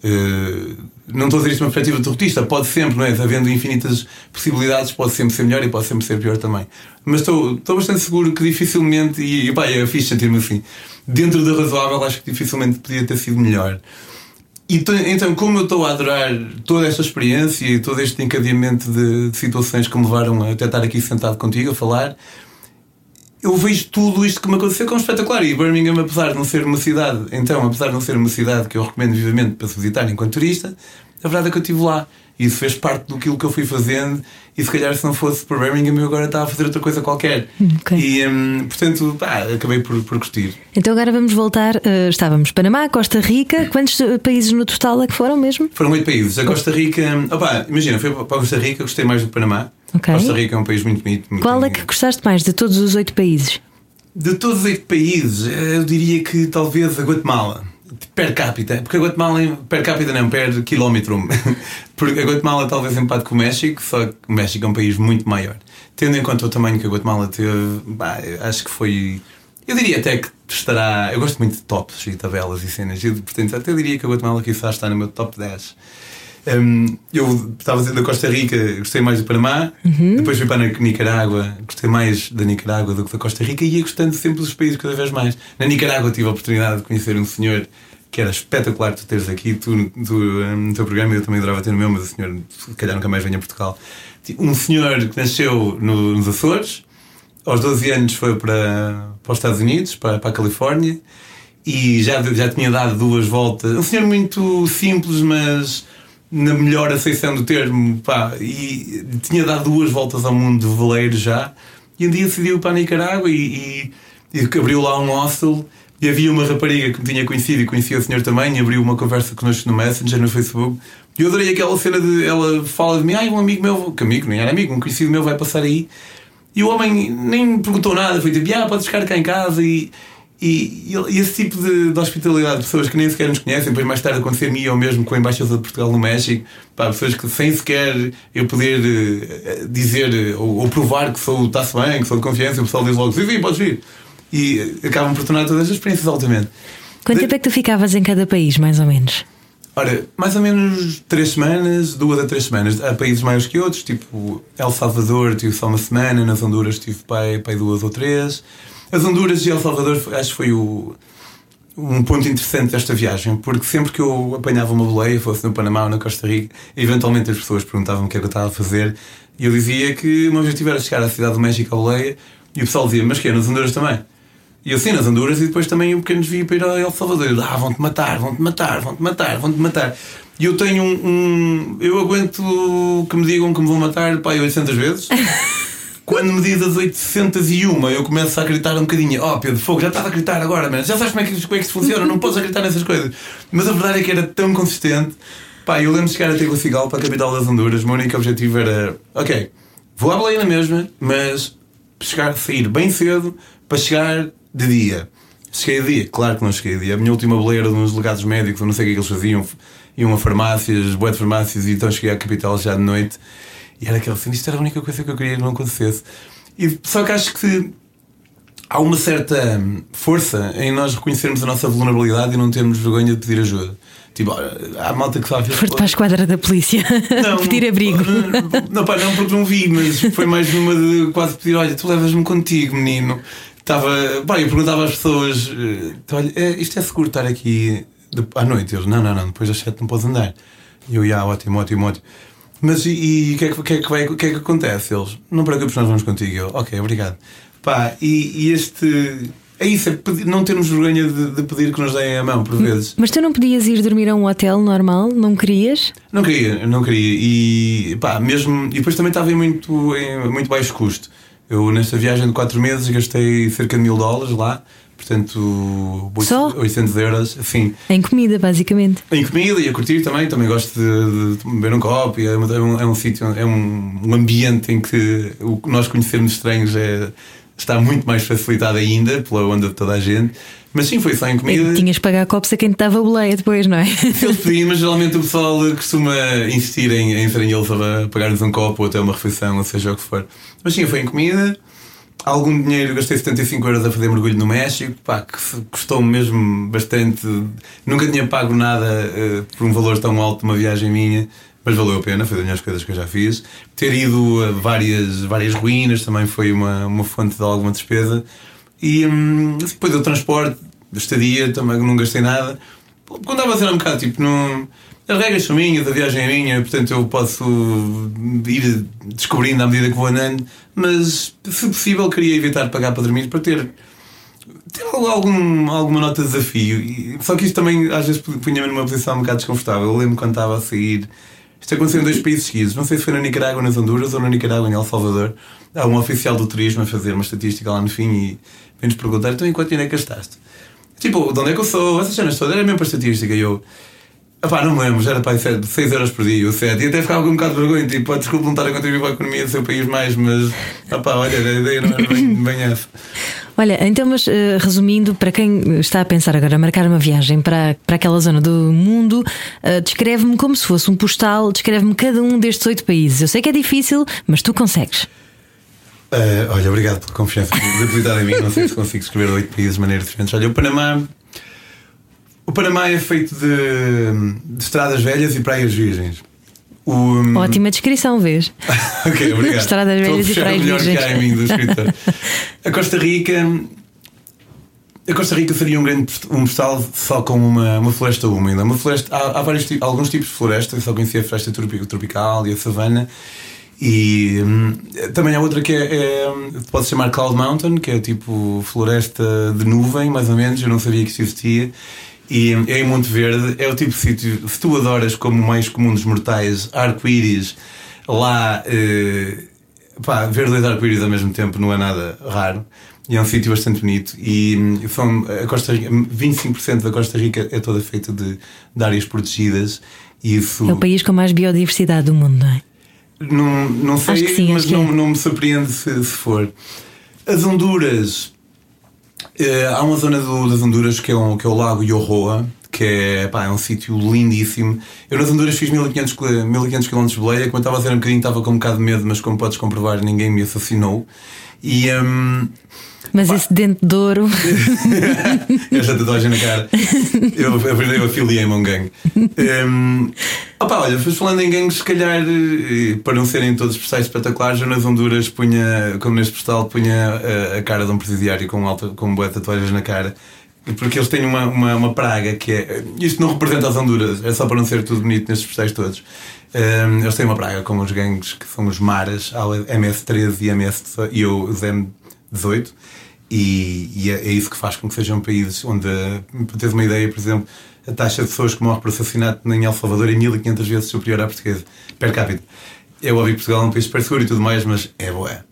Uh, não estou a dizer isto uma perspectiva derrotista, pode sempre, não é? Havendo infinitas possibilidades, pode sempre ser melhor e pode sempre ser pior também. Mas estou, estou bastante seguro que dificilmente, e, pá, é fixe sentir-me assim, dentro do razoável, acho que dificilmente podia ter sido melhor. E então, como eu estou a adorar toda esta experiência e todo este encadeamento de, de situações que me levaram a até estar aqui sentado contigo a falar, eu vejo tudo isto que me aconteceu como espetacular. E Birmingham, apesar de não ser uma cidade, então, apesar de não ser uma cidade que eu recomendo vivamente para se visitar enquanto turista, a verdade é que eu estive lá. E isso fez parte do que eu fui fazendo. E se calhar, se não fosse por Birmingham, eu agora estava a fazer outra coisa qualquer. Okay. E, hum, portanto, pá, acabei por, por curtir. Então, agora vamos voltar. Uh, estávamos Panamá, Costa Rica. Quantos eh, países no total é que foram mesmo? Foram oito países. A Costa Rica. Opa, imagina, fui para a Costa Rica, gostei mais do Panamá. Okay. Costa Rica é um país muito bonito. Muito Qual é que gostaste mais de todos os oito países? De todos os oito países, eu diria que talvez a Guatemala per capita, porque a Guatemala per capita não, per quilómetro, *laughs* porque a Guatemala talvez empate com o México, só que o México é um país muito maior. Tendo em conta o tamanho que a Guatemala teve, bah, acho que foi. Eu diria até que estará. Eu gosto muito de tops e tabelas e cenas, eu, portanto, até diria que a Guatemala quizás está no meu top 10. Um, eu estava dizendo da Costa Rica, gostei mais do Panamá, uhum. depois fui para a Nicarágua, gostei mais da Nicarágua do que da Costa Rica e ia gostando sempre dos países cada vez mais. Na Nicarágua tive a oportunidade de conhecer um senhor que era espetacular tu teres aqui, tu, tu no teu programa, eu também adorava ter no meu, mas o senhor, se calhar, nunca mais venha a Portugal. Um senhor que nasceu no, nos Açores, aos 12 anos foi para, para os Estados Unidos, para, para a Califórnia, e já, já tinha dado duas voltas. Um senhor muito simples, mas na melhor aceição do termo, pá, e tinha dado duas voltas ao mundo de veleiro já, e um dia decidiu para a Nicarágua e, e, e abriu lá um hostel e havia uma rapariga que me tinha conhecido e conhecia o senhor também, e abriu uma conversa connosco no Messenger, no Facebook. E eu adorei aquela cena de. Ela fala de mim, ai, um amigo meu, que amigo, nem era amigo, um conhecido meu vai passar aí. E o homem nem perguntou nada, foi tipo, ah, podes ficar cá em casa. E, e, e esse tipo de, de, hospitalidade de pessoas que nem sequer nos conhecem, depois mais tarde acontecer-me ou mesmo com a Embaixada de Portugal no México, pá, pessoas que sem sequer eu poder uh, dizer ou, ou, provar que sou, está-se bem, que sou de confiança, o pessoal diz logo, sim, sim, podes vir e acabam por tornar todas as experiências altamente. Quanto de... tempo é que tu ficavas em cada país, mais ou menos? Ora, mais ou menos três semanas, duas a três semanas. Há países maiores que outros, tipo El Salvador tive só uma semana, nas Honduras tive pai, pai duas ou três. As Honduras e El Salvador acho que foi o, um ponto interessante desta viagem, porque sempre que eu apanhava uma boleia, fosse no Panamá ou na Costa Rica, eventualmente as pessoas perguntavam o que é que eu estava a fazer e eu dizia que o meu objetivo era chegar à cidade do México, à boleia, e o pessoal dizia, mas que é, nas Honduras também? E assim nas Honduras e depois também o pequeno desvio para ir a El Salvador. Eu, ah, vão-te matar, vão-te matar, vão-te matar, vão-te matar. E eu tenho um, um, Eu aguento que me digam que me vão matar pá, 800 vezes. *laughs* Quando me diz as 801, eu começo a acreditar um bocadinho. Oh, Pedro Fogo, já estava a acreditar agora, mas já sabes como é, que, como é que isto funciona, não posso acreditar nessas coisas. Mas a verdade é que era tão consistente. Pá, eu lembro de chegar Tegucigalpa, para a capital das Honduras. O meu único objetivo era: ok, vou à baleia na mesma, mas chegar, sair bem cedo para chegar de dia. Cheguei de dia? Claro que não cheguei de dia. A minha última boleira de uns legados médicos, eu não sei o que, é que eles faziam, iam a farmácias, boas farmácias, e então cheguei à capital já de noite. E era aquele assim, isto era a única coisa que eu queria que não acontecesse. E, só que acho que há uma certa força em nós reconhecermos a nossa vulnerabilidade e não termos vergonha de pedir ajuda. Tipo, há malta que sabe. Foste para a esquadra da polícia *laughs* não, pedir abrigo. Não, pá, não porque não vi, mas foi mais numa de quase pedir: olha, tu levas-me contigo, menino. Estava. Pá, eu perguntava às pessoas: então, olha, é, isto é seguro estar aqui à noite? Eles: não, não, não, depois das sete não podes andar. E eu: ia, ótimo, ótimo, ótimo. Mas e o que, é que, que, é que, vai, que é que acontece? Eles: não preocupes, nós vamos contigo. Eu: ok, obrigado. Pá, e, e este. É isso, é pedir, não termos vergonha de, de, pedir que nos deem a mão, por vezes. Mas tu não podias ir dormir a um hotel normal? Não querias? Não queria, não queria. E pá, mesmo. E depois também estava em muito, em muito baixo custo. Eu, nesta viagem de 4 meses, gastei cerca de mil dólares lá. Portanto, Só? 800 euros. Em comida, basicamente. Em comida e a curtir também. Também gosto de, de beber um copo. É, um, é um sítio, é um, um ambiente em que o que nós conhecermos estranhos é, está muito mais facilitado ainda pela onda de toda a gente. Mas sim, foi só em comida. E tinhas que pagar copos a quem te dava boleia depois, não é? Eles pediam, mas geralmente o pessoal costuma insistir em, em serem eles a pagar-nos um copo ou até uma refeição, ou seja o que for. Mas sim, foi em comida. Algum dinheiro, gastei 75 euros a fazer mergulho no México, pá, que custou-me mesmo bastante. Nunca tinha pago nada uh, por um valor tão alto uma viagem minha, mas valeu a pena, foi das melhores coisas que eu já fiz. Ter ido a várias, várias ruínas também foi uma, uma fonte de alguma despesa. E hum, depois o transporte, estadia, também não gastei nada. Quando estava a ser um bocado tipo, não. As regras são minhas, a viagem é minha, portanto eu posso ir descobrindo à medida que vou andando, mas se possível queria evitar pagar para dormir para ter, ter algum, alguma nota de desafio. Só que isto também às vezes punha-me numa posição um bocado desconfortável. Eu lembro quando estava a sair. Isto aconteceu em dois países seguidos. Não sei se foi na Nicarágua ou nas Honduras ou na Nicarágua em El Salvador. Há um oficial do turismo a fazer uma estatística lá no fim e vem-nos perguntar: então em quanto dinheiro é gastaste? Tipo, de onde é que eu sou? Essas cenas todas era mesmo para estatística. E eu, Epá, não me lembro, já era para 6 euros por dia, o 7. E até ficava com um bocado de vergonha, tipo, desculpa não estar a contribuir para a economia do seu país mais, mas epá, olha, a ideia não era bem, bem essa. Olha, então, mas uh, resumindo, para quem está a pensar agora a marcar uma viagem para, para aquela zona do mundo, uh, descreve-me como se fosse um postal, descreve-me cada um destes oito países. Eu sei que é difícil, mas tu consegues. Uh, olha, obrigado pela confiança depositada em mim. Não sei se consigo escrever oito países de maneira diferente. Olha, o Panamá o Panamá é feito de, de estradas velhas e praias virgens. O, um... Ótima descrição, vês? *laughs* ok, obrigado. Estradas velhas e praias virgens. do escritor. *laughs* a Costa Rica. A Costa Rica seria um grande um postal só com uma, uma floresta úmida. Uma floresta, há, há vários, alguns tipos de floresta, eu só conhecia a floresta tropical e a savana. E hum, também há outra que é, é, pode chamar Cloud Mountain, que é tipo floresta de nuvem, mais ou menos. Eu não sabia que isso existia. E é em Monte Verde, é o tipo de sítio, se tu adoras como mais comum dos mortais, arco-íris, lá, eh, pá, ver dois arco-íris ao mesmo tempo não é nada raro. E é um sítio bastante bonito. E são, a Costa Rica, 25% da Costa Rica é toda feita de, de áreas protegidas. E isso... É o país com mais biodiversidade do mundo, não é? Não, não sei, sim, mas não, é. não me surpreende se, se for. As Honduras há uma zona do, das Honduras que é, um, que é o Lago Yorroa, que é, pá, é um sítio lindíssimo. Eu nas Honduras fiz 1500, 1500 km de boleia, quando estava a dizer um bocadinho estava com um bocado de medo, mas como podes comprovar, ninguém me assassinou. E. Um, mas Pá. esse dente de ouro. *laughs* Esta tatuagem na cara. Eu, eu, eu afiliei-me a um gangue. Um, opa, olha, falando em gangues, se calhar, eh, para não serem todos postais espetaculares, eu nas Honduras punha, como neste postal, punha a, a cara de um presidiário com, alta, com boas tatuagens na cara. Porque eles têm uma, uma, uma, praga que é. Isto não representa as Honduras, é só para não ser tudo bonito nestes postais todos. Um, eles têm uma praga com os gangues que são os Maras, MS-13 e MS e os M18 e, e é, é, isso que faz com que sejam países onde, para teres uma ideia, por exemplo, a taxa de pessoas que morrem por assassinato em El Salvador é 1500 vezes superior à portuguesa, per capita. É óbvio que Portugal é um país super seguro e tudo mais, mas é boa.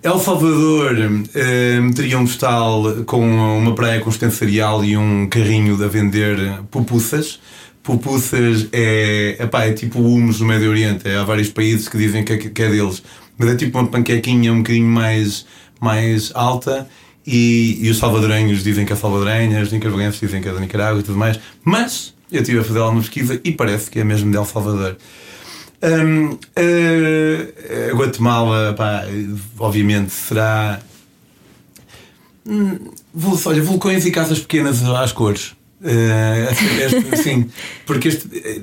El Salvador eh, teria um postal com uma praia com extensarial e um carrinho a vender pupussas. Pupussas é, epá, é tipo humus no Médio Oriente. É, há vários países que dizem que é, que é deles, mas é tipo uma panquequinha um bocadinho mais, mais alta e, e os salvadorenhos dizem que é salvadorenha, os nicaragüenses dizem que é da Nicarágua e tudo mais. Mas eu estive a fazer alguma pesquisa e parece que é mesmo de El Salvador. Um, uh, a Guatemala, pá, obviamente, será. Hum, olha, vulcões e casas pequenas às cores. Uh, *laughs* sim, porque este, eh,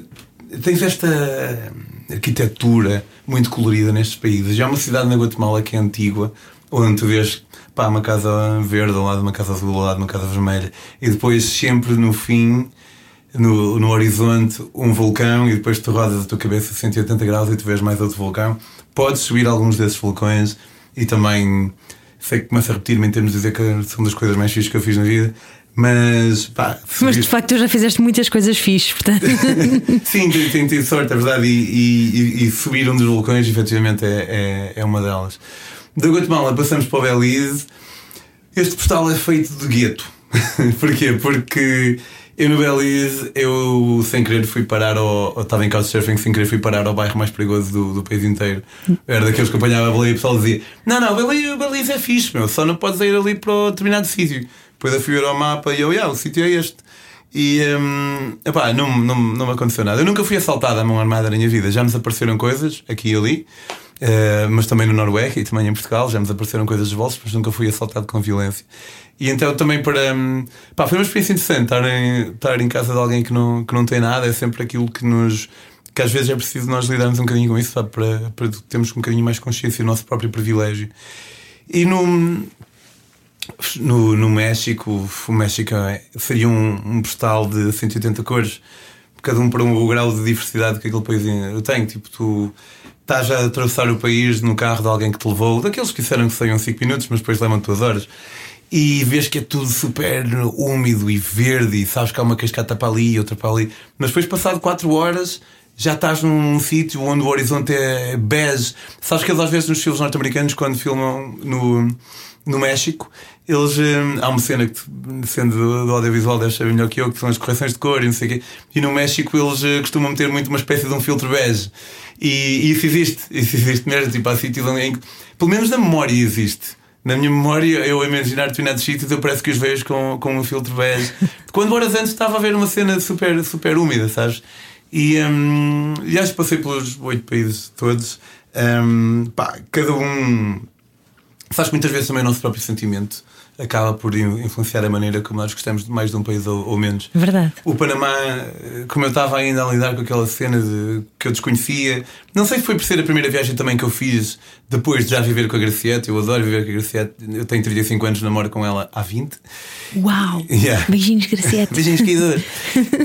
tens esta arquitetura muito colorida nestes países. Já há uma cidade na Guatemala que é antiga, onde tu vês pá, uma casa verde ao lado uma casa azul, ao lado uma casa vermelha, e depois sempre no fim, no, no horizonte, um vulcão, e depois tu rodas a tua cabeça 180 graus e tu vês mais outro vulcão. Podes subir alguns desses vulcões e também sei que começo a repetir-me em termos de dizer que são das coisas mais fixas que eu fiz na vida. Mas, pá, mas de facto tu já fizeste muitas coisas fixas, portanto. *laughs* Sim, tenho tido sorte, é verdade. E, e, e, subir um dos vulcões, efetivamente, é, é, é uma delas. Da Guatemala passamos para o Belize. Este postal é feito de gueto. *laughs* Porquê? Porque eu no Belize, eu sem querer fui parar ao. Estava em couchsurfing, sem querer fui parar ao bairro mais perigoso do, do país inteiro. era daqueles que apanhava a baleia e o pessoal dizia: Não, não, Belize, Belize é fixe, meu, só não podes ir ali para o determinado sítio. Depois eu fui ver ao mapa e eu, yeah, o sítio é este. E um, epá, não, não, não me aconteceu nada. Eu nunca fui assaltado à mão armada na minha vida. Já me apareceram coisas aqui e ali. Uh, mas também no Noruega e também em Portugal já nos apareceram coisas de bolsos, mas nunca fui assaltado com violência. E então também para. Um, pá, foi uma experiência interessante estar em, estar em casa de alguém que não, que não tem nada, é sempre aquilo que nos. que às vezes é preciso nós lidarmos um bocadinho com isso, sabe? Para, para termos um bocadinho mais consciência do nosso próprio privilégio. E no. No, no México, o México é, seria um, um postal de 180 cores, cada um para um, o grau de diversidade que aquele país tem. Tipo, tu estás a atravessar o país no carro de alguém que te levou, daqueles que disseram que seriam 5 minutos, mas depois levam duas horas. E vês que é tudo super úmido e verde, e sabes que há uma cascata para ali e outra para ali. Mas depois, passado 4 horas, já estás num sítio onde o horizonte é bege. Sabes que eles, às vezes, nos filmes norte-americanos, quando filmam no, no México, eles. Hum, há uma cena que, sendo do, do audiovisual, deve saber melhor que eu, que são as correções de cor e não sei o quê. E no México, eles uh, costumam ter muito uma espécie de um filtro bege. E, e isso existe, isso existe mesmo. Tipo, há sítios em que, pelo menos na memória, existe. Na minha memória, eu a imaginar determinados sítios, eu parece que os vejo com, com um filtro bege. *laughs* Quando horas antes estava a ver uma cena super, super úmida, sabes? E, um, e acho que passei pelos oito países todos. Um, pá, cada um. Sabes que muitas vezes também o nosso próprio sentimento acaba por influenciar a maneira como nós gostamos mais de um país ou, ou, menos. Verdade. O Panamá, como eu estava ainda a lidar com aquela cena de, que eu desconhecia, não sei se foi por ser a primeira viagem também que eu fiz depois de já viver com a Graciete. Eu adoro viver com a Graciete. Eu tenho 35 anos, namoro com ela há 20. Uau! Yeah. Beijinhos, Graciete. *laughs* Beijinhos, querida.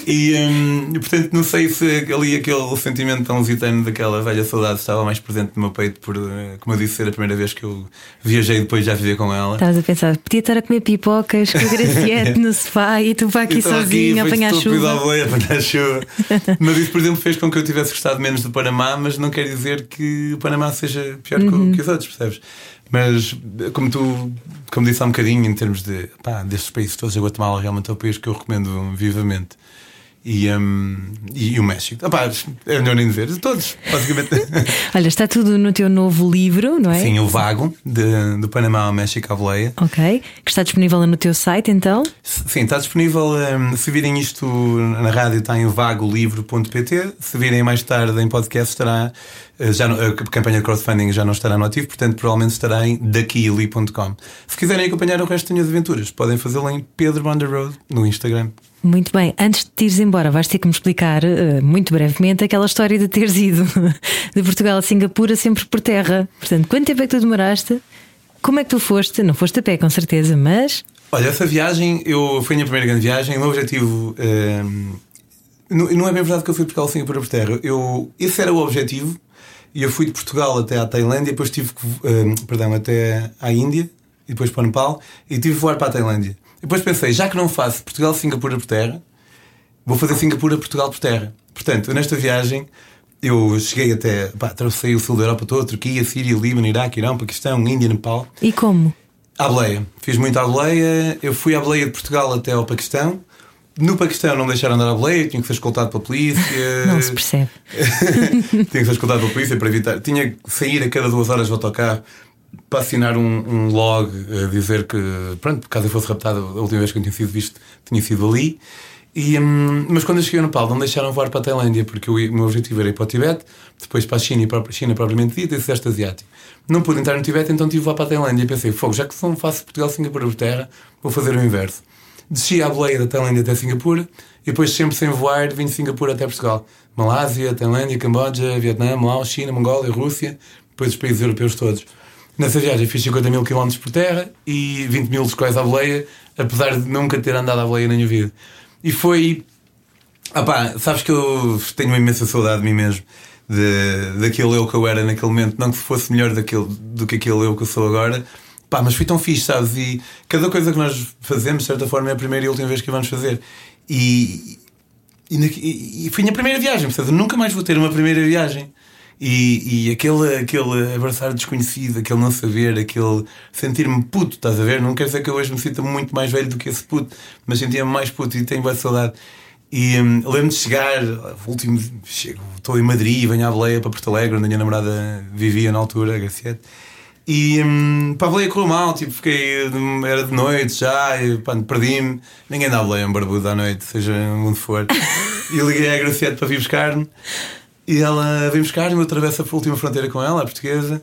e um, portanto, não sei se ali aquele sentimento tão lusitano daquela velha saudade estava mais presente no meu peito, por, eh, como eu disse, ser a primeira vez que eu viajei depois de já viver com ela. Estavas a pensar, podia estar a comer pipocas com Graciete *laughs* no sofá e tu para aqui sozinho a apanhar chuva. A apanhar chuva. *laughs* mas isso, por exemplo, fez com que eu tivesse gostado menos do Panamá, mas não quer dizer que o Panamá seja pior uhum. que os outros, percebes? Mas, como tu, como disse há um bocadinho, em termos de pá, destes países todos, a Guatemala realmente é o país que eu recomendo vivamente. E, um, e, o México. Opa, é melhor nem ver. Todos, basicamente. *laughs* Olha, está tudo no teu novo livro, não é? Sim, o Vago, de, do Panamá ao México à Boleia. Ok. Que está disponível no teu site, então? Sim, está disponível. Um, se virem isto na rádio, está em vagolivro.pt. Se virem mais tarde em podcast, estará. Eh, já, a campanha de crowdfunding já não estará no ativo, portanto, provavelmente estará em daquiali.com. Se quiserem acompanhar o resto das minhas aventuras, podem fazê-lo em Pedro Bonder Road no Instagram. Muito bem, antes de te ires embora, vais ter que me explicar uh, muito brevemente aquela história de teres ido *laughs* de Portugal a Singapura sempre por terra. Portanto, quanto tempo é que tu demoraste? Como é que tu foste? Não foste a pé, com certeza, mas. Olha, essa viagem, eu foi a minha primeira grande viagem. O meu objetivo. Uh, não é bem verdade que eu fui Portugal a Singapura por terra. Eu, esse era o objetivo. E eu fui de Portugal até à Tailândia, depois tive que. Uh, perdão, até à Índia, e depois para o Nepal, e tive que voar para a Tailândia. Depois pensei, já que não faço Portugal-Singapura por terra, vou fazer Singapura-Portugal por terra. Portanto, nesta viagem, eu cheguei até. Pá, atravessei o sul da Europa toda, Turquia, Síria, Líbano, Iraque, Irão, Paquistão, Índia, Nepal. E como? À boleia. Fiz muito à boleia. Eu fui à boleia de Portugal até ao Paquistão. No Paquistão não deixaram andar à boleia, tinha que ser escoltado pela polícia. *laughs* Não se percebe. *laughs* tinha que ser escoltado pela polícia para evitar. Tinha que sair a cada duas horas do autocarro para assinar um, um, log a dizer que, pronto, caso eu fosse raptado, a última vez que eu tinha sido visto tinha sido ali. E, um, mas quando eu cheguei no Nepal, não deixaram voar para a Tailândia, porque o meu objetivo era ir para o Tibete, depois para a China e para a China propriamente dita e Sudeste Asiático. Não pude entrar no Tibete, então tive que voar para a Tailândia. Pensei, fogo, já que não faço Portugal-Singapura por terra, vou fazer o inverso. Desci à boleia da Tailândia até Singapura e depois, sempre sem voar, vim de Singapura até Portugal. Malásia, Tailândia, Camboja, Vietnã, Laos, China, Mongólia, Rússia, depois os países europeus todos. Nessa viagem fiz 50 mil quilómetros por terra e 20 mil descois à boleia, apesar de nunca ter andado à boleia na minha vida. E foi. Ah pá, sabes que eu tenho uma imensa saudade de mim mesmo, de, daquele eu que eu era naquele momento. Não que fosse melhor daquele, do que aquele eu que eu sou agora, pá, mas fui tão fixe, sabes? E cada coisa que nós fazemos, de certa forma, é a primeira e última vez que vamos fazer. E, e, e foi a primeira viagem, portanto, nunca mais vou ter uma primeira viagem. E, e aquele, aquele abraçar desconhecido, aquele não saber, aquele sentir-me puto, estás a ver? Não quer dizer que eu hoje me sinta muito mais velho do que esse puto, mas sentia-me mais puto e tenho boa saudade. E um, lembro-me de chegar, último, chego, estou em Madrid, venho à Baleia para Porto Alegre, onde a minha namorada vivia na altura, a Graciete. E um, pá, a Baleia correu mal, tipo, fiquei, era de noite já, perdi-me. Ninguém dá Baleia um barbudo à noite, seja onde for. *laughs* e liguei à Graciete para vir buscar-me. E ela vem buscar-me, eu atravesso a última fronteira com ela, a portuguesa,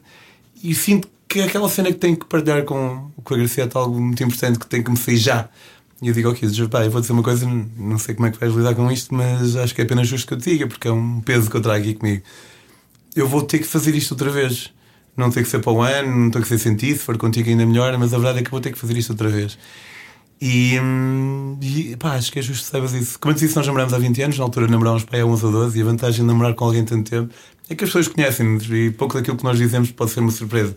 e sinto que é aquela cena que tenho que partilhar com, com a Gracieta, algo muito importante que tem que me sair já. E eu digo, ok, pá, eu vou dizer uma coisa, não sei como é que vais lidar com isto, mas acho que é apenas justo que eu te diga, porque é um peso que eu trago aqui comigo. Eu vou ter que fazer isto outra vez. Não tem que ser para o ano, não tem que ser sentido, se for contigo ainda melhor, mas a verdade é que vou ter que fazer isto outra vez. E, e pá, acho que é justo que saibas isso. Como eu disse, nós namoramos há 20 anos, na altura namorámos para aí há 11 ou 12, e a vantagem de namorar com alguém tanto tempo é que as pessoas conhecem-nos e pouco daquilo que nós dizemos pode ser uma surpresa.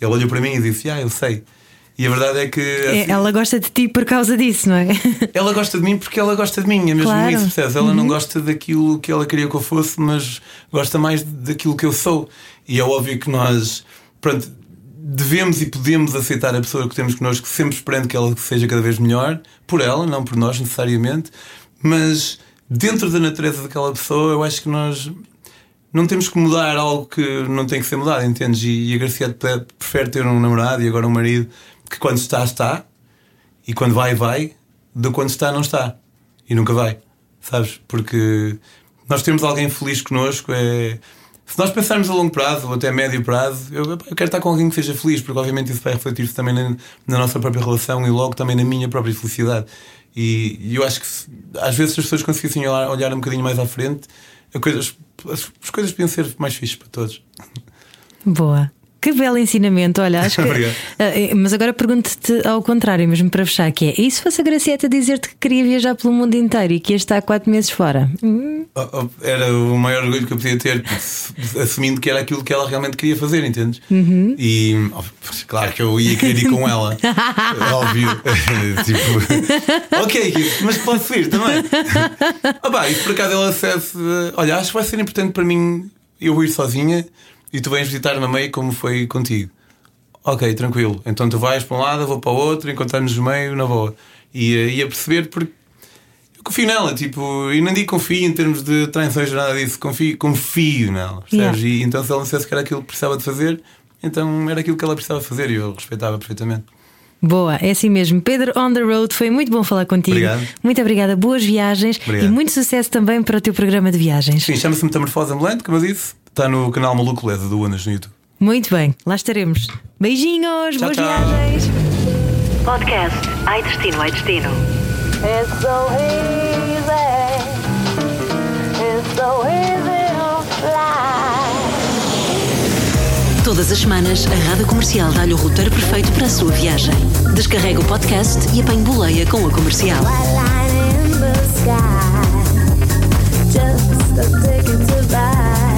Ele olhou para mim e disse: Ah, eu sei. E a verdade é que. É, ela gosta de ti por causa disso, não é? *laughs* ela gosta de mim porque ela gosta de mim, é mesmo claro. isso, percebes? Ela uhum. não gosta daquilo que ela queria que eu fosse, mas gosta mais daquilo que eu sou. E é óbvio que nós, pronto, devemos e podemos aceitar a pessoa que temos connosco, sempre esperando que ela seja cada vez melhor, por ela, não por nós necessariamente, mas dentro da natureza daquela pessoa, eu acho que nós não temos que mudar algo que não tem que ser mudado, entendes? E, a Garcia prefere ter um namorado e agora um marido que quando está, está, e quando vai, vai, do quando está, não está. E nunca vai, sabes? Porque nós temos alguém feliz connosco, é. Se nós pensarmos a longo prazo ou até médio prazo, eu, eu quero estar com alguém que seja feliz, porque obviamente isso vai refletir-se também na, na, nossa própria relação e logo também na minha própria felicidade. E, e eu acho que se, às vezes se as pessoas conseguissem olhar, olhar um bocadinho mais à frente, coisas, as, as coisas podiam ser mais fixas para todos. Boa. Que belo ensinamento, olha, acho que. *laughs* uh, mas agora pergunto-te ao contrário, mesmo para fechar, que é: e se fosse a Gracieta dizer-te que queria viajar pelo mundo inteiro e que ia estar quatro meses fora? Hum. Oh, oh, era o maior orgulho que eu podia ter, assumindo que era aquilo que ela realmente queria fazer, entendes? Uhum. E oh, claro que eu ia querer ir com ela, *laughs* óbvio. *laughs* tipo, ok, mas posso ir também. oh, bah, e por acaso ela acesse, olha, acho que vai ser importante para mim eu ir sozinha e tu vens visitar-me a meio como foi contigo. Ok, tranquilo. Então tu vais para um lado, eu vou para o outro, encontramos no meio, na boa. E eh, ia perceber porque eu confio nela, tipo, e nem digo confio em termos de traições, nada disso, confio, confio nela, percebes? Yeah. E então se ela não dissesse que era aquilo que precisava de fazer, então era aquilo que ela precisava fazer e eu respeitava perfeitamente. Boa, é assim mesmo. Pedro on the road, foi muito bom falar contigo. Obrigado. Muito obrigada, boas viagens Obrigado. e muito sucesso também para o teu programa de viagens. Sim, chama-se Metamorfose Ambulante, como eu disse. Está no canal Maluco Leda do Unas no YouTube. Muito bem, lá estaremos. Beijinhos, tchau, boas tchau. viagens. Podcast Ai Destino, Ai Destino. It's so easy. It's so easy to fly. Todas as semanas, a Rádio Comercial dá-lhe o roteiro perfeito para a sua viagem. Descarrega o podcast e apanhe boleia com a comercial. Just a ticket to ride.